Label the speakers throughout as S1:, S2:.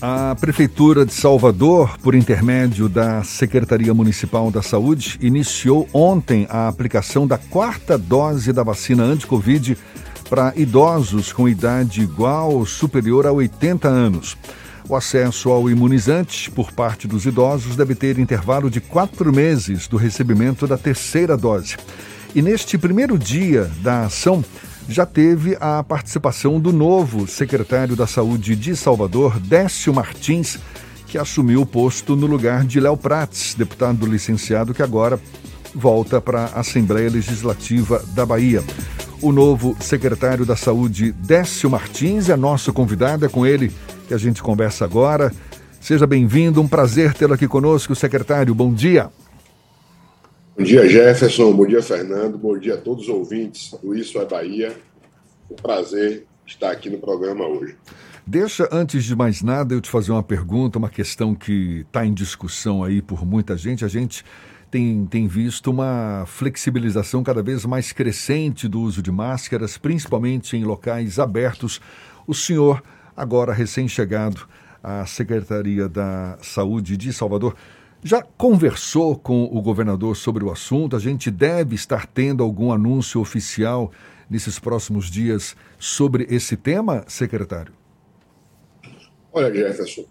S1: A Prefeitura de Salvador, por intermédio da Secretaria Municipal da Saúde, iniciou ontem a aplicação da quarta dose da vacina anti-Covid para idosos com idade igual ou superior a 80 anos. O acesso ao imunizante por parte dos idosos deve ter intervalo de quatro meses do recebimento da terceira dose. E neste primeiro dia da ação, já teve a participação do novo secretário da Saúde de Salvador, Décio Martins, que assumiu o posto no lugar de Léo Prates, deputado licenciado que agora volta para a Assembleia Legislativa da Bahia. O novo secretário da Saúde, Décio Martins, é nosso convidado, é com ele que a gente conversa agora. Seja bem-vindo, um prazer tê-lo aqui conosco, secretário. Bom dia.
S2: Bom dia, Jefferson. Bom dia, Fernando. Bom dia a todos os ouvintes do Isso é Bahia. Um prazer estar aqui no programa hoje.
S1: Deixa, antes de mais nada, eu te fazer uma pergunta, uma questão que está em discussão aí por muita gente. A gente tem, tem visto uma flexibilização cada vez mais crescente do uso de máscaras, principalmente em locais abertos. O senhor, agora recém-chegado à Secretaria da Saúde de Salvador, já conversou com o governador sobre o assunto? A gente deve estar tendo algum anúncio oficial nesses próximos dias sobre esse tema, secretário?
S2: Olha, Jefferson,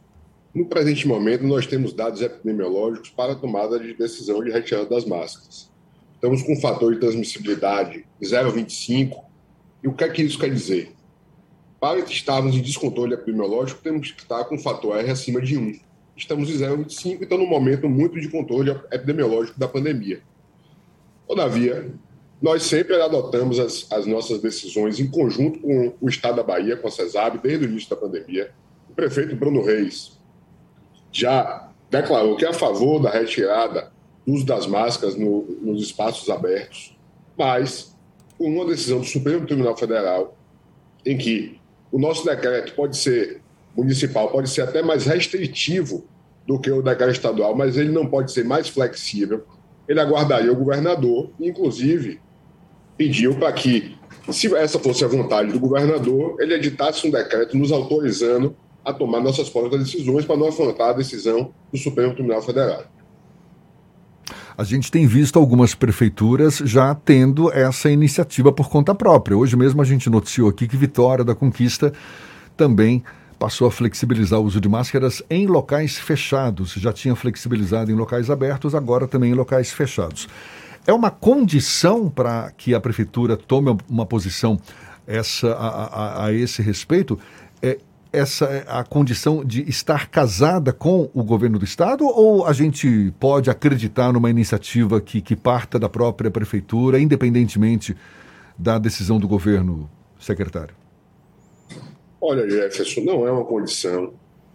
S2: no presente momento nós temos dados epidemiológicos para a tomada de decisão de retirada das máscaras. Estamos com um fator de transmissibilidade de 0,25. E o que é que isso quer dizer? Para estarmos em descontrole epidemiológico, temos que estar com o fator R acima de 1 estamos em 0,25, então num momento muito de controle epidemiológico da pandemia. Todavia, nós sempre adotamos as, as nossas decisões em conjunto com o Estado da Bahia, com a CESAB, desde o início da pandemia. O prefeito Bruno Reis já declarou que é a favor da retirada do uso das máscaras no, nos espaços abertos, mas com uma decisão do Supremo Tribunal Federal, em que o nosso decreto pode ser municipal pode ser até mais restritivo do que o decreto estadual, mas ele não pode ser mais flexível. Ele aguardaria o governador, inclusive pediu para que, se essa fosse a vontade do governador, ele editasse um decreto nos autorizando a tomar nossas próprias decisões para não afrontar a decisão do Supremo Tribunal Federal.
S1: A gente tem visto algumas prefeituras já tendo essa iniciativa por conta própria. Hoje mesmo a gente noticiou aqui que Vitória da Conquista também passou a flexibilizar o uso de máscaras em locais fechados. Já tinha flexibilizado em locais abertos, agora também em locais fechados. É uma condição para que a prefeitura tome uma posição essa, a, a, a esse respeito? É, essa é a condição de estar casada com o governo do estado ou a gente pode acreditar numa iniciativa que, que parta da própria prefeitura, independentemente da decisão do governo, secretário?
S2: Olha, Jefferson, não é uma condição.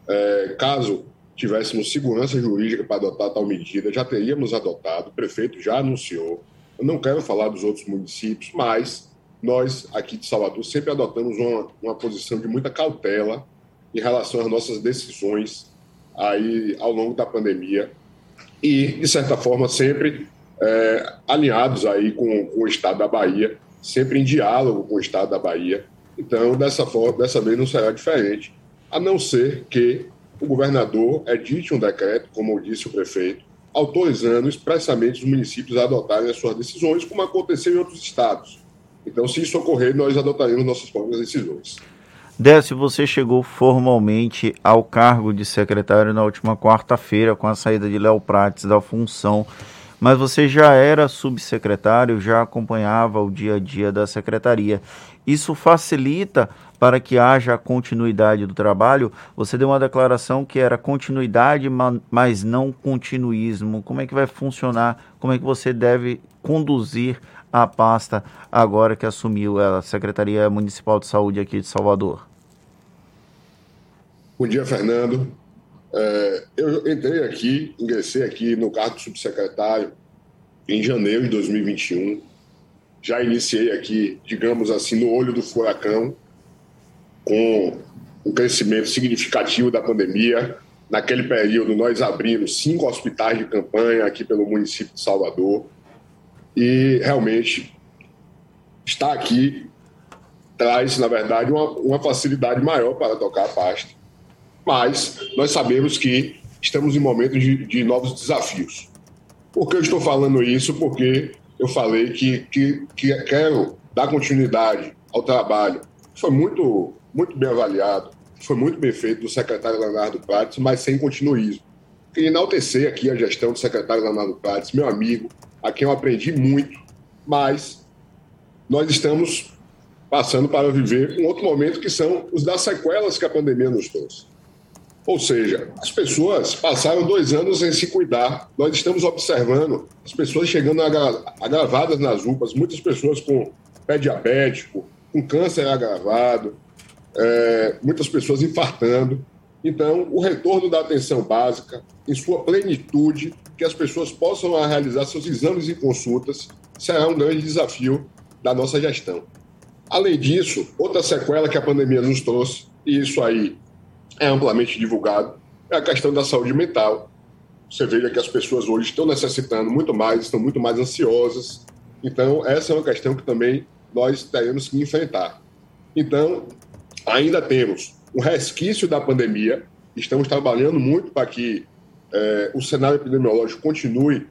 S2: É, caso tivéssemos segurança jurídica para adotar tal medida, já teríamos adotado, o prefeito já anunciou. Eu não quero falar dos outros municípios, mas nós, aqui de Salvador, sempre adotamos uma, uma posição de muita cautela em relação às nossas decisões aí ao longo da pandemia e, de certa forma, sempre é, alinhados aí com, com o Estado da Bahia, sempre em diálogo com o Estado da Bahia, então, dessa forma, dessa vez não será diferente, a não ser que o governador edite um decreto, como disse o prefeito, autorizando expressamente os municípios a adotarem as suas decisões, como aconteceu em outros estados. Então, se isso ocorrer, nós adotaremos nossas próprias decisões.
S3: Décio, você chegou formalmente ao cargo de secretário na última quarta-feira, com a saída de Léo Prates da função, mas você já era subsecretário, já acompanhava o dia a dia da secretaria. Isso facilita para que haja continuidade do trabalho. Você deu uma declaração que era continuidade, mas não continuismo. Como é que vai funcionar? Como é que você deve conduzir a pasta agora que assumiu a Secretaria Municipal de Saúde aqui de Salvador?
S2: Bom dia, Fernando. É, eu entrei aqui, ingressei aqui no cargo de subsecretário em janeiro de 2021 já iniciei aqui, digamos assim, no olho do furacão, com um crescimento significativo da pandemia. Naquele período, nós abrimos cinco hospitais de campanha aqui pelo município de Salvador. E realmente, estar aqui traz, na verdade, uma, uma facilidade maior para tocar a pasta. Mas nós sabemos que estamos em momentos de, de novos desafios. Por que eu estou falando isso? Porque eu falei que, que, que quero dar continuidade ao trabalho. Foi muito, muito bem avaliado, foi muito bem feito do secretário Leonardo Prates, mas sem continuismo. Queria enaltecer aqui a gestão do secretário Leonardo Prates, meu amigo, a quem eu aprendi muito, mas nós estamos passando para viver um outro momento que são os das sequelas que a pandemia nos trouxe. Ou seja, as pessoas passaram dois anos sem se cuidar. Nós estamos observando as pessoas chegando agravadas nas UPAs, muitas pessoas com pé diabético, com câncer agravado, é, muitas pessoas infartando. Então, o retorno da atenção básica, em sua plenitude, que as pessoas possam realizar seus exames e consultas, será um grande desafio da nossa gestão. Além disso, outra sequela que a pandemia nos trouxe, e isso aí é amplamente divulgado, é a questão da saúde mental. Você veja que as pessoas hoje estão necessitando muito mais, estão muito mais ansiosas. Então, essa é uma questão que também nós teremos que enfrentar. Então, ainda temos um resquício da pandemia, estamos trabalhando muito para que é, o cenário epidemiológico continue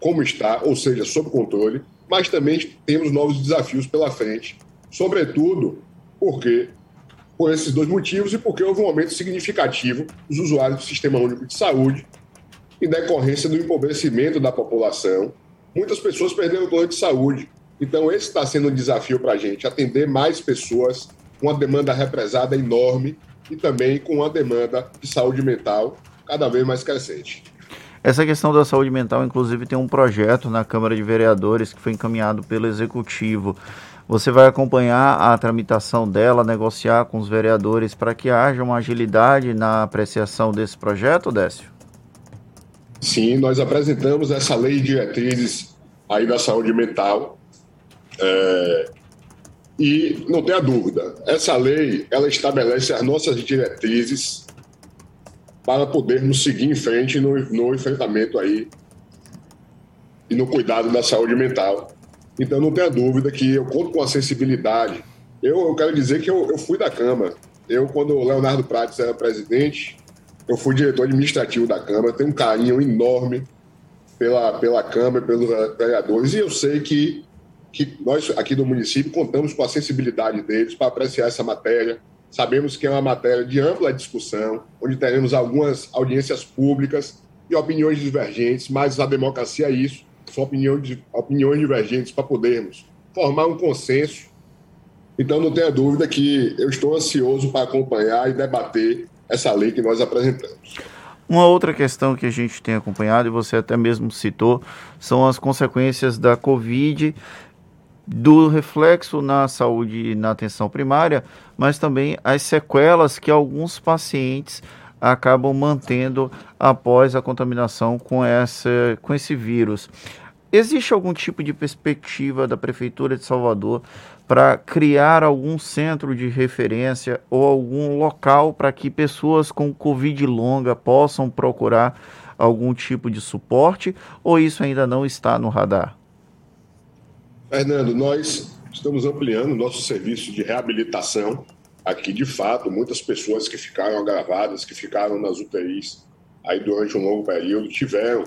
S2: como está, ou seja, sob controle, mas também temos novos desafios pela frente, sobretudo porque por esses dois motivos e porque houve um aumento significativo dos usuários do Sistema Único de Saúde em decorrência do empobrecimento da população. Muitas pessoas perderam o plano de saúde. Então, esse está sendo um desafio para a gente, atender mais pessoas com uma demanda represada enorme e também com uma demanda de saúde mental cada vez mais crescente.
S3: Essa questão da saúde mental, inclusive, tem um projeto na Câmara de Vereadores que foi encaminhado pelo Executivo. Você vai acompanhar a tramitação dela, negociar com os vereadores para que haja uma agilidade na apreciação desse projeto, Décio?
S2: Sim, nós apresentamos essa lei de diretrizes aí da saúde mental. É, e não tenha dúvida, essa lei ela estabelece as nossas diretrizes para podermos seguir em frente no, no enfrentamento aí e no cuidado da saúde mental então não tenha dúvida que eu conto com a sensibilidade. Eu, eu quero dizer que eu, eu, fui da Câmara. Eu, quando o Leonardo Prates era presidente, eu fui diretor administrativo da Câmara, tenho um carinho enorme pela, pela Câmara, pelos vereadores, e eu sei que, que nós aqui do município contamos com a sensibilidade deles para apreciar essa matéria. Sabemos que é uma matéria de ampla discussão, onde teremos algumas audiências públicas e opiniões divergentes, mas a democracia é isso são opiniões, opiniões divergentes para podermos formar um consenso. Então, não tenha dúvida que eu estou ansioso para acompanhar e debater essa lei que nós apresentamos.
S3: Uma outra questão que a gente tem acompanhado, e você até mesmo citou, são as consequências da Covid, do reflexo na saúde e na atenção primária, mas também as sequelas que alguns pacientes acabam mantendo após a contaminação com, essa, com esse vírus. Existe algum tipo de perspectiva da Prefeitura de Salvador para criar algum centro de referência ou algum local para que pessoas com Covid longa possam procurar algum tipo de suporte ou isso ainda não está no radar?
S2: Fernando, nós estamos ampliando nosso serviço de reabilitação aqui, de fato, muitas pessoas que ficaram agravadas, que ficaram nas UTIs aí durante um longo período, tiveram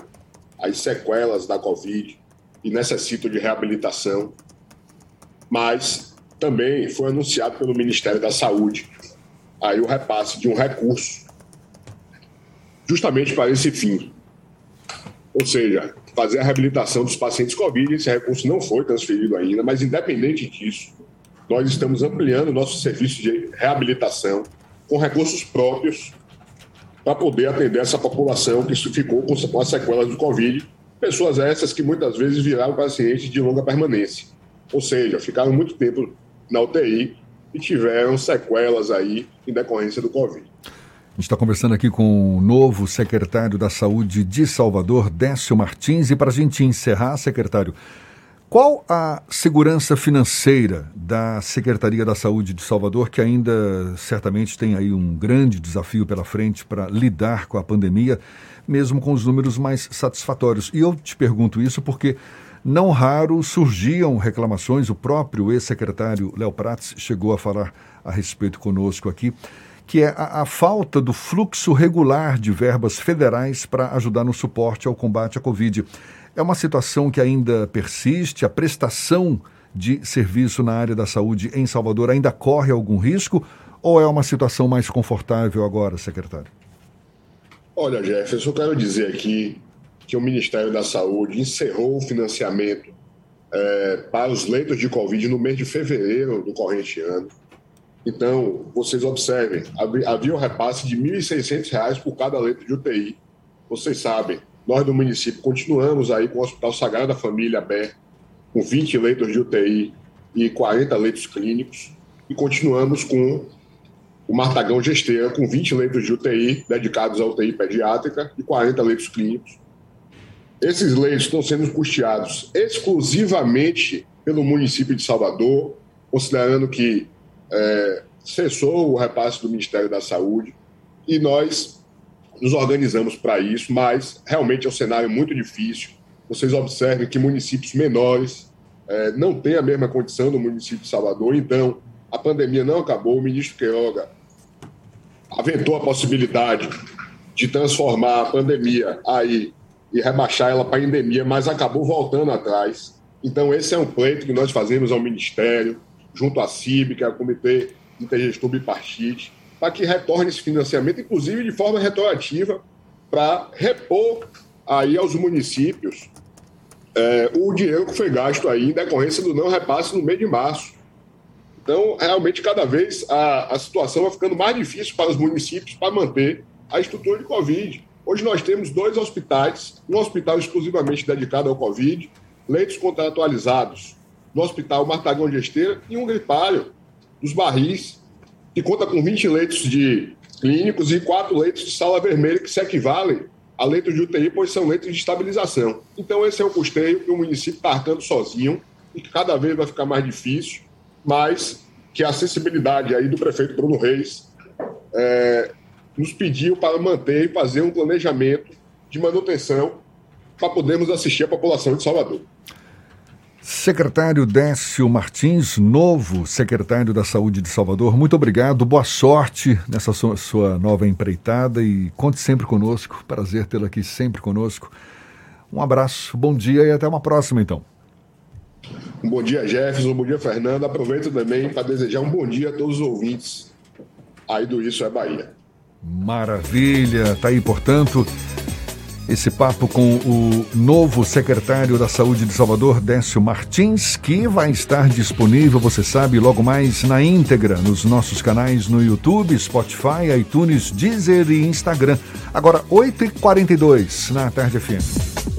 S2: as sequelas da Covid e necessitam de reabilitação. Mas também foi anunciado pelo Ministério da Saúde aí o repasse de um recurso justamente para esse fim. Ou seja, fazer a reabilitação dos pacientes Covid, esse recurso não foi transferido ainda, mas independente disso, nós estamos ampliando o nosso serviço de reabilitação com recursos próprios para poder atender essa população que ficou com as sequelas do Covid, pessoas essas que muitas vezes viraram pacientes de longa permanência, ou seja, ficaram muito tempo na UTI e tiveram sequelas aí em decorrência do Covid.
S1: A gente está conversando aqui com o novo secretário da Saúde de Salvador, Décio Martins, e para a gente encerrar, secretário, qual a segurança financeira da Secretaria da Saúde de Salvador, que ainda certamente tem aí um grande desafio pela frente para lidar com a pandemia, mesmo com os números mais satisfatórios? E eu te pergunto isso porque não raro surgiam reclamações, o próprio ex-secretário Léo Prats chegou a falar a respeito conosco aqui, que é a, a falta do fluxo regular de verbas federais para ajudar no suporte ao combate à Covid. É uma situação que ainda persiste, a prestação de serviço na área da saúde em Salvador ainda corre algum risco ou é uma situação mais confortável agora, secretário?
S2: Olha, Jefferson, eu quero dizer aqui que o Ministério da Saúde encerrou o financiamento é, para os leitos de Covid no mês de fevereiro do corrente ano. Então, vocês observem, havia um repasse de R$ 1.600 por cada leito de UTI. Vocês sabem, nós do município continuamos aí com o Hospital Sagrada Família aberto, com 20 leitos de UTI e 40 leitos clínicos, e continuamos com o Martagão Gesteira, com 20 leitos de UTI dedicados à UTI pediátrica e 40 leitos clínicos. Esses leitos estão sendo custeados exclusivamente pelo município de Salvador, considerando que é, cessou o repasse do Ministério da Saúde e nós nos organizamos para isso, mas realmente é um cenário muito difícil. Vocês observem que municípios menores é, não têm a mesma condição do município de Salvador, então a pandemia não acabou. O ministro Queiroga aventou a possibilidade de transformar a pandemia aí e rebaixar ela para endemia, mas acabou voltando atrás. Então, esse é um pleito que nós fazemos ao Ministério, junto à CIB, que é o Comitê Intergestor Bipartite, para que retorne esse financiamento, inclusive de forma retroativa, para repor aí aos municípios é, o dinheiro que foi gasto aí em decorrência do não repasse no mês de março. Então, realmente, cada vez a, a situação vai ficando mais difícil para os municípios para manter a estrutura de Covid. Hoje nós temos dois hospitais, um hospital exclusivamente dedicado ao Covid, leitos contratualizados no Hospital Martagão de Esteira e um gripário dos Barris, que conta com 20 leitos de clínicos e quatro leitos de sala vermelha, que se equivalem a leitos de UTI, pois são leitos de estabilização. Então, esse é o custeio que o município está arcando sozinho e que cada vez vai ficar mais difícil, mas que a acessibilidade aí do prefeito Bruno Reis é, nos pediu para manter e fazer um planejamento de manutenção para podermos assistir a população de Salvador.
S1: Secretário Décio Martins, novo secretário da Saúde de Salvador, muito obrigado, boa sorte nessa sua, sua nova empreitada e conte sempre conosco. Prazer tê-lo aqui sempre conosco. Um abraço, bom dia e até uma próxima, então.
S2: Um bom dia, Jefferson, um bom dia, Fernando. Aproveito também para desejar um bom dia a todos os ouvintes aí do Isso é Bahia.
S1: Maravilha, tá aí, portanto, esse papo com o novo secretário da Saúde de Salvador, Décio Martins, que vai estar disponível, você sabe, logo mais na íntegra nos nossos canais no YouTube, Spotify, iTunes, Deezer e Instagram. Agora, 8h42 na Tarde FM.